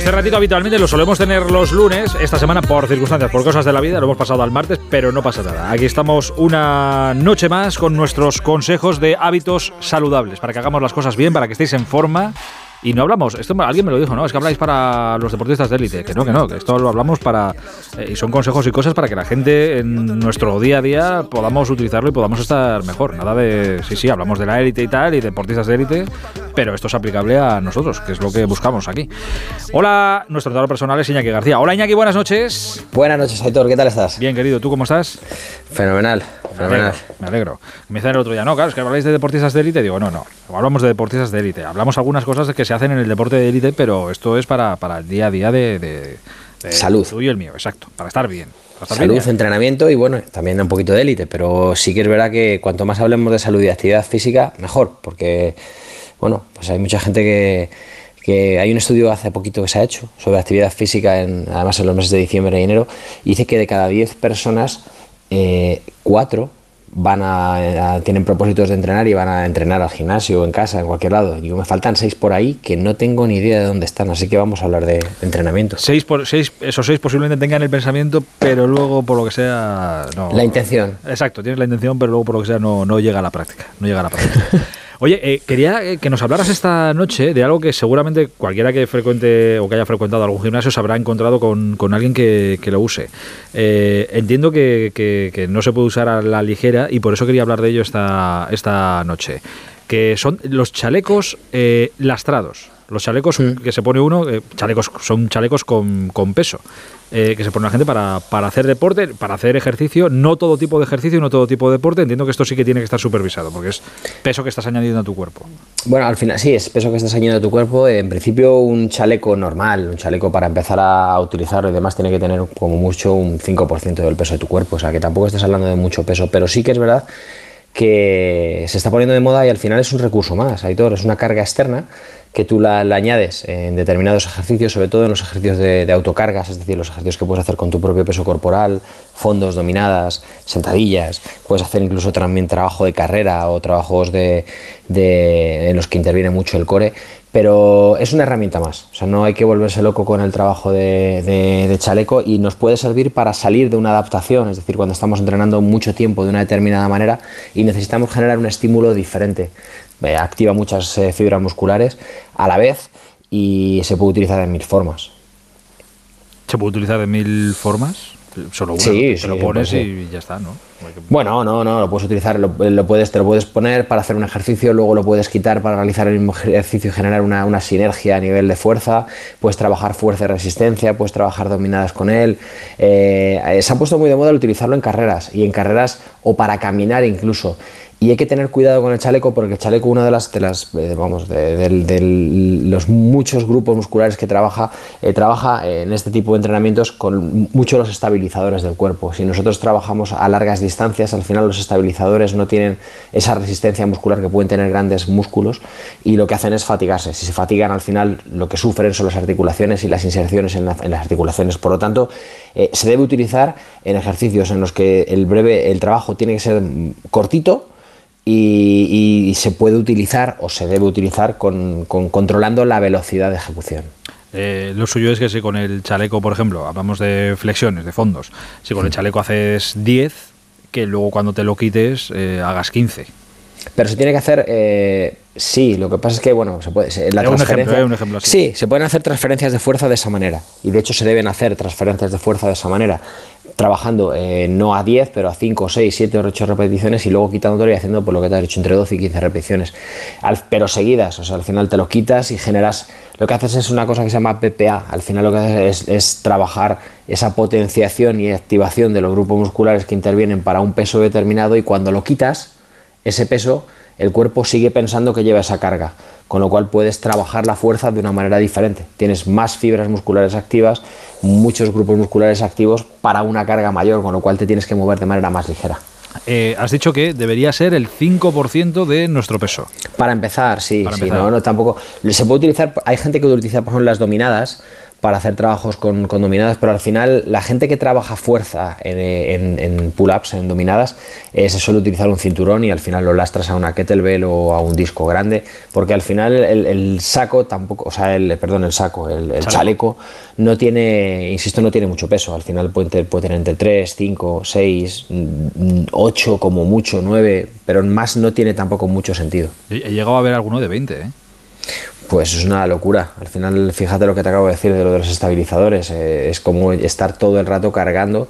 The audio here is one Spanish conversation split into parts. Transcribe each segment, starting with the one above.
este ratito habitualmente lo solemos tener los lunes. Esta semana, por circunstancias, por cosas de la vida, lo hemos pasado al martes, pero no pasa nada. Aquí estamos una noche más con nuestros consejos de hábitos saludables para que hagamos las cosas bien, para que estéis en forma y no hablamos, esto alguien me lo dijo, ¿no? Es que habláis para los deportistas de élite. Que no, que no, que esto lo hablamos para. Eh, y son consejos y cosas para que la gente en nuestro día a día podamos utilizarlo y podamos estar mejor. Nada de. Sí, sí, hablamos de la élite y tal, y deportistas de élite, pero esto es aplicable a nosotros, que es lo que buscamos aquí. Hola, nuestro entrenador personal es Iñaki García. Hola, Iñaki, buenas noches. Buenas noches, Aitor, ¿qué tal estás? Bien, querido, ¿tú cómo estás? Fenomenal, fenomenal. Me alegro. Me el otro día, no, claro, es que habláis de deportistas de élite. Digo, no, no, hablamos de deportistas de élite. Hablamos algunas cosas que se hacen en el deporte de élite, pero esto es para, para el día a día de, salud. Tú y el mío, exacto, para estar bien. salud, entrenamiento y bueno, también un poquito de élite, pero sí que es verdad que cuanto más hablemos de salud y actividad física, mejor, porque bueno, pues hay mucha gente que, que hay un estudio hace poquito que se ha hecho sobre actividad física, en, además en los meses de diciembre y enero, y dice que de cada 10 personas, eh, 4 van a, tienen propósitos de entrenar y van a entrenar al gimnasio o en casa, en cualquier lado. Y me faltan seis por ahí que no tengo ni idea de dónde están, así que vamos a hablar de, entrenamiento. Seis por seis, esos seis posiblemente tengan el pensamiento, pero luego por lo que sea no. La intención. Exacto, tienes la intención, pero luego por lo que sea no, no llega a la práctica. No llega a la práctica. Oye, eh, quería eh, que nos hablaras esta noche de algo que seguramente cualquiera que frecuente o que haya frecuentado algún gimnasio se habrá encontrado con, alguien que, lo use. Eh, entiendo que, no se puede usar a la ligera y por eso quería hablar de ello esta, esta noche. Que son los chalecos lastrados. Los chalecos mm. que se pone uno, chalecos son chalecos con, con peso. Eh, que se pone la gente para, para, hacer deporte, para hacer ejercicio, no todo tipo de ejercicio no todo tipo de deporte. Entiendo que esto sí que tiene que estar supervisado, porque es peso que estás añadiendo a tu cuerpo. Bueno, al final sí, es peso que estás añadiendo a tu cuerpo. En principio, un chaleco normal, un chaleco para empezar a utilizarlo y demás, tiene que tener como mucho un 5% del peso de tu cuerpo. O sea, que tampoco estás hablando de mucho peso, pero sí que es verdad que se está poniendo de moda y al final es un recurso más, Aitor, es una carga externa que tú la, añades en determinados ejercicios, sobre todo en los ejercicios de, autocargas, es decir, los ejercicios que puedes hacer con tu propio peso corporal, fondos, dominadas, sentadillas, puedes hacer incluso también trabajo de carrera o trabajos de, en los que interviene mucho el core, pero es una herramienta más, o sea, no hay que volverse loco con el trabajo de, chaleco y nos puede servir para salir de una adaptación, es decir, cuando estamos entrenando mucho tiempo de una determinada manera y necesitamos generar un estímulo diferente eh, activa muchas eh, fibras musculares a la vez y se puede utilizar de mil formas. ¿Se puede utilizar de mil formas? Solo uno, sí, te lo pones y ya está, ¿no? Bueno, no, no, lo puedes utilizar, lo, puedes, te lo puedes poner para hacer un ejercicio, luego lo puedes quitar para realizar el mismo ejercicio y generar una, sinergia a nivel de fuerza, puedes trabajar fuerza y resistencia, puedes trabajar dominadas con él. Eh, se ha puesto muy de moda el utilizarlo en carreras y en carreras o para caminar incluso. Y hay que tener cuidado con el chaleco porque el chaleco, una de las, de las eh, vamos, de, los muchos grupos musculares que trabaja, eh, trabaja en este tipo de entrenamientos con muchos los estabilizadores del cuerpo. Si nosotros trabajamos a largas distancias, al final los estabilizadores no tienen esa resistencia muscular que pueden tener grandes músculos y lo que hacen es fatigarse. Si se fatigan, al final lo que sufren son las articulaciones y las inserciones en, las articulaciones. Por lo tanto, eh, se debe utilizar en ejercicios en los que el breve, el trabajo tiene que ser cortito y, se puede utilizar o se debe utilizar con, controlando la velocidad de ejecución. Eh, lo suyo es que si con el chaleco, por ejemplo, hablamos de flexiones, de fondos, si con el chaleco haces 10, que luego cuando te lo quites eh, hagas 15. Pero se tiene que hacer, eh, sí, lo que pasa es que, bueno, se puede... La un ejemplo, un ejemplo así. Sí, se pueden hacer transferencias de fuerza de esa manera. Y de hecho se deben hacer transferencias de fuerza de esa manera trabajando eh, no a 10, pero a 5, 6, 7 o 8 repeticiones y luego quitándolo y haciendo por lo que te has hecho entre 12 y 15 repeticiones. pero seguidas, o sea, al final te lo quitas y generas, lo que haces es una cosa que se llama PPA, al final lo que haces es, trabajar esa potenciación y activación de los grupos musculares que intervienen para un peso determinado y cuando lo quitas, ese peso, el cuerpo sigue pensando que lleva esa carga con lo cual puedes trabajar la fuerza de una manera diferente. Tienes más fibras musculares activas, muchos grupos musculares activos para una carga mayor, con lo cual te tienes que mover de manera más ligera. Eh, has dicho que debería ser el 5% de nuestro peso. Para empezar, sí, No, tampoco. Se puede utilizar, hay gente que utiliza, por ejemplo, las dominadas para hacer trabajos con, dominadas, pero al final la gente que trabaja fuerza en, pull-ups, en dominadas, eh, se suele utilizar un cinturón y al final lo lastras a una kettlebell o a un disco grande, porque al final el, saco tampoco, o sea, el, perdón, el saco, el, chaleco. no tiene, insisto, no tiene mucho peso, al final puede, puede tener entre 3, 5, 6, 8 como mucho, 9, pero más no tiene tampoco mucho sentido. He llegado a ver alguno de 20, ¿eh? Pues es una locura. Al final, fíjate lo que te acabo de decir de lo de los estabilizadores. Eh, es como estar todo el rato cargando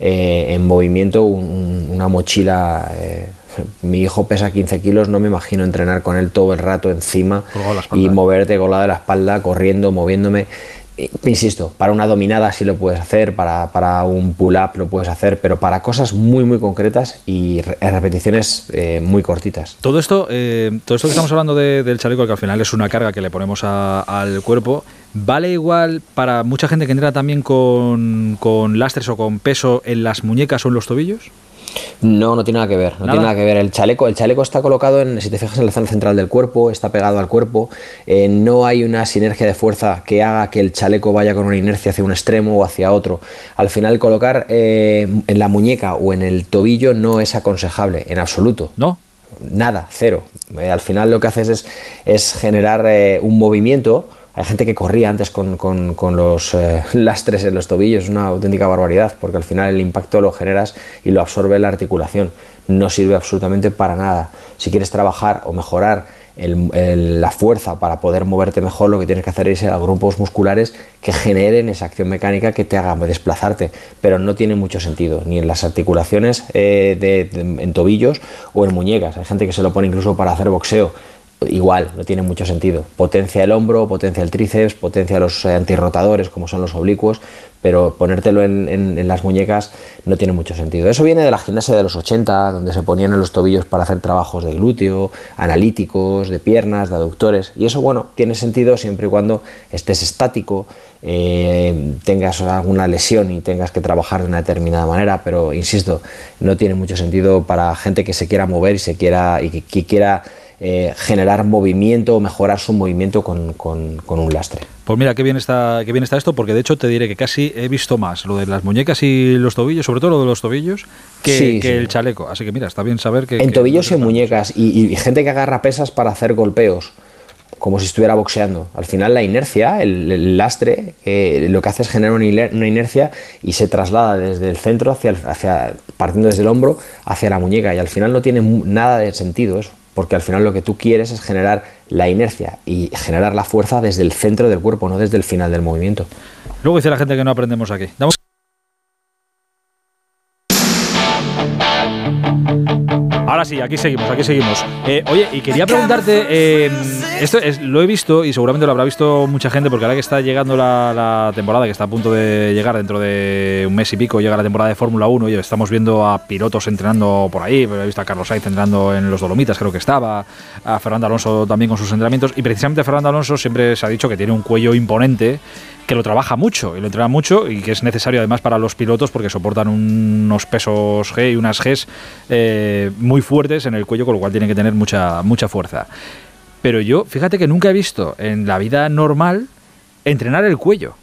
eh, en movimiento una mochila. Eh, mi hijo pesa 15 kilos, no me imagino entrenar con él todo el rato encima y moverte colado de la espalda, corriendo, moviéndome. Eh, insisto, para una dominada sí lo puedes hacer, para, un pull-up lo puedes hacer, pero para cosas muy, muy concretas y repeticiones eh, muy cortitas. Todo esto, eh, todo esto que estamos hablando del chaleco, que al final es una carga que le ponemos al cuerpo, ¿vale igual para mucha gente que entra también con, con lastres o con peso en las muñecas o en los tobillos? No, no tiene nada que ver, no tiene nada que ver. El chaleco, el chaleco está colocado en, si te fijas en la zona central del cuerpo, está pegado al cuerpo. Eh, no hay una sinergia de fuerza que haga que el chaleco vaya con una inercia hacia un extremo o hacia otro. Al final, colocar eh, en la muñeca o en el tobillo no es aconsejable, en absoluto. ¿No? Nada, cero. Eh, al final lo que haces es, es generar un movimiento hay gente que corría antes con, los eh, lastres en los tobillos, es una auténtica barbaridad, porque al final el impacto lo generas y lo absorbe la articulación. No sirve absolutamente para nada. Si quieres trabajar o mejorar la fuerza para poder moverte mejor, lo que tienes que hacer es ir a grupos musculares que generen esa acción mecánica que te haga desplazarte, pero no tiene mucho sentido, ni en las articulaciones eh, en tobillos o en muñecas. Hay gente que se lo pone incluso para hacer boxeo igual, no tiene mucho sentido. Potencia el hombro, potencia el tríceps, potencia los eh, antirrotadores, como son los oblicuos, pero ponértelo en, las muñecas no tiene mucho sentido. Eso viene de la gimnasia de los 80, donde se ponían en los tobillos para hacer trabajos de glúteo, analíticos, de piernas, de aductores, y eso, bueno, tiene sentido siempre y cuando estés estático, eh, tengas alguna lesión y tengas que trabajar de una determinada manera, pero insisto, no tiene mucho sentido para gente que se quiera mover y se quiera y que quiera eh, generar movimiento o mejorar su movimiento con, un lastre. Pues mira, qué bien, está, qué bien está esto, porque de hecho te diré que casi he visto más lo de las muñecas y los tobillos, sobre todo lo de los tobillos, que, el chaleco. Así que mira, está bien saber que... En tobillos y en muñecas, y, gente que agarra pesas para hacer golpeos como si estuviera boxeando. Al final la inercia, el, lastre, eh, lo que hace es generar una, inercia y se traslada desde el centro hacia, hacia, partiendo desde el hombro hacia la muñeca y al final no tiene nada de sentido eso porque al final lo que tú quieres es generar la inercia y generar la fuerza desde el centro del cuerpo, no desde el final del movimiento. Luego dice la gente que no aprendemos aquí. Ahora sí, aquí seguimos, aquí seguimos. Eh, oye, y quería preguntarte, eh, esto es, lo he visto y seguramente lo habrá visto mucha gente porque ahora que está llegando la, temporada, que está a punto de llegar dentro de un mes y pico, llega la temporada de Fórmula 1 y estamos viendo a pilotos entrenando por ahí, he visto a Carlos Sainz entrenando en los Dolomitas, creo que estaba, a Fernando Alonso también con sus entrenamientos y precisamente Fernando Alonso siempre se ha dicho que tiene un cuello imponente que lo trabaja mucho y lo entrena mucho y que es necesario además para los pilotos porque soportan unos pesos G y unas Gs eh, muy fuertes en el cuello, con lo cual tienen que tener mucha, mucha fuerza. Pero yo, fíjate que nunca he visto en la vida normal entrenar el cuello.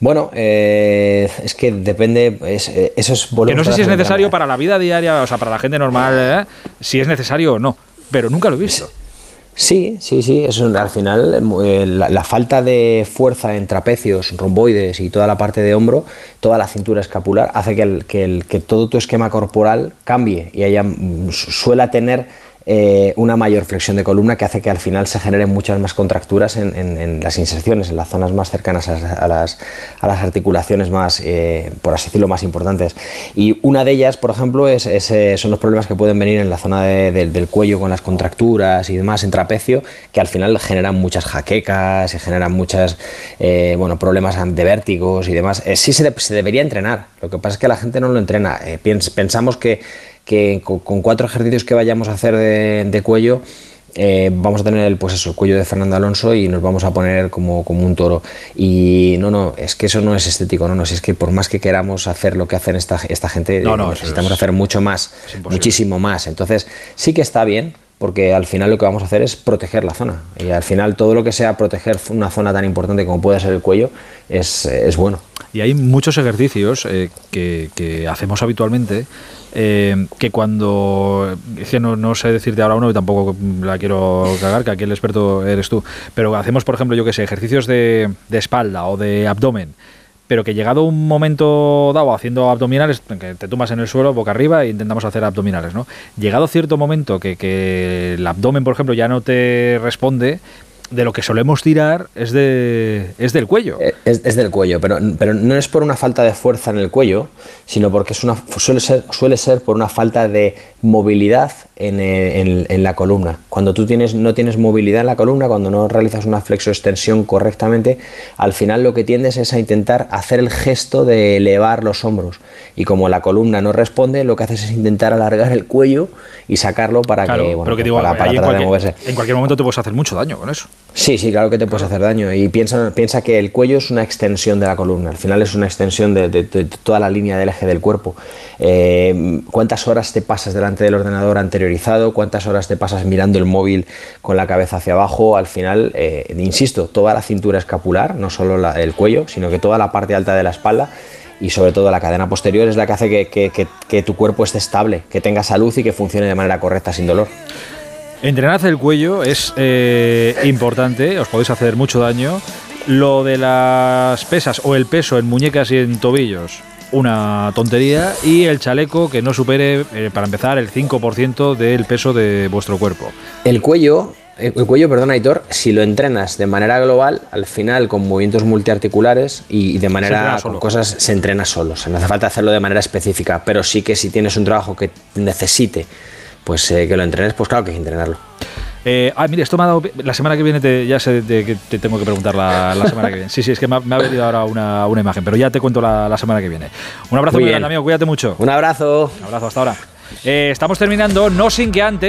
Bueno, eh, es que depende, eh, eso es Que no sé si es necesario para la vida diaria, o sea, para la gente normal, si es necesario o no, pero nunca lo he visto. Sí, sí, sí. Eso, al final, eh, la, falta de fuerza en trapecios, romboides y toda la parte de hombro, toda la cintura escapular, hace que, el, que, el, que todo tu esquema corporal cambie y haya, mm, suela tener eh, una mayor flexión de columna que hace que al final se generen muchas más contracturas en, las inserciones, en las zonas más cercanas a, las, articulaciones más, eh, por así decirlo, más importantes. Y una de ellas, por ejemplo, es, eh, son los problemas que pueden venir en la zona del cuello con las contracturas y demás en trapecio, que al final generan muchas jaquecas y generan muchos bueno, problemas de vértigos y demás. sí se, se, debería entrenar, lo que pasa es que la gente no lo entrena. pensamos que que con, cuatro ejercicios que vayamos a hacer de, cuello, eh, vamos a tener el, pues eso, el cuello de Fernando Alonso y nos vamos a poner como, como, un toro. Y no, no, es que eso no es estético, no, no, es que por más que queramos hacer lo que hacen esta, esta gente, necesitamos hacer mucho más, muchísimo más. Entonces, sí que está bien, porque al final lo que vamos a hacer es proteger la zona. Y al final todo lo que sea proteger una zona tan importante como puede ser el cuello es, es bueno. Y hay muchos ejercicios eh, que, hacemos habitualmente eh, que cuando. Es que no, sé decirte ahora uno y tampoco la quiero cagar, que aquí el experto eres tú. Pero hacemos, por ejemplo, yo que sé, ejercicios de, espalda o de abdomen pero que llegado un momento dado haciendo abdominales, te tumbas en el suelo boca arriba e intentamos hacer abdominales, ¿no? Llegado cierto momento que el abdomen, por ejemplo, ya no te responde, de lo que solemos tirar es, de, es del cuello. Eh, es, del cuello, pero, pero no es por una falta de fuerza en el cuello, sino porque es una, suele, ser, suele ser por una falta de movilidad en, en, en, la columna. Cuando tú tienes, no tienes movilidad en la columna, cuando no realizas una flexoextensión correctamente, al final lo que tiendes es a intentar hacer el gesto de elevar los hombros. Y como la columna no responde, lo que haces es intentar alargar el cuello y sacarlo para claro, que, bueno, pero que digo, para, para en, de cualquier, moverse. en cualquier momento te puedes hacer mucho daño con eso. Sí, sí, claro que te puedes hacer daño. Y piensa, piensa que el cuello es una extensión de la columna. Al final es una extensión de, de, de toda la línea del eje del cuerpo. Eh, ¿Cuántas horas te pasas delante del ordenador ¿Cuántas horas te pasas mirando el móvil con la cabeza hacia abajo? Al final, eh, insisto, toda la cintura escapular, no solo el cuello, sino que toda la parte alta de la espalda y sobre todo la cadena posterior es la que hace que, tu cuerpo esté estable, que tenga salud y que funcione de manera correcta sin dolor. Entrenar el cuello es eh, importante, os podéis hacer mucho daño. Lo de las pesas o el peso en muñecas y en tobillos, una tontería. Y el chaleco que no supere, eh, para empezar, el 5% del peso de vuestro cuerpo. El cuello, el cuello, perdón, Aitor, si lo entrenas de manera global, al final con movimientos multiarticulares y de manera con cosas se entrena solo. O sea, no hace falta hacerlo de manera específica, pero sí que si tienes un trabajo que necesite pues eh, que lo entrenes, pues claro que hay que entrenarlo. Eh, ah, mire, esto me ha dado. La semana que viene te, ya sé de que te tengo que preguntar la, la, semana que viene. Sí, sí, es que me ha, me ha venido ahora una, una, imagen, pero ya te cuento la, la semana que viene. Un abrazo muy, muy grande, amigo, cuídate mucho. Un abrazo. Un abrazo, hasta ahora. Eh, estamos terminando, no sin que antes.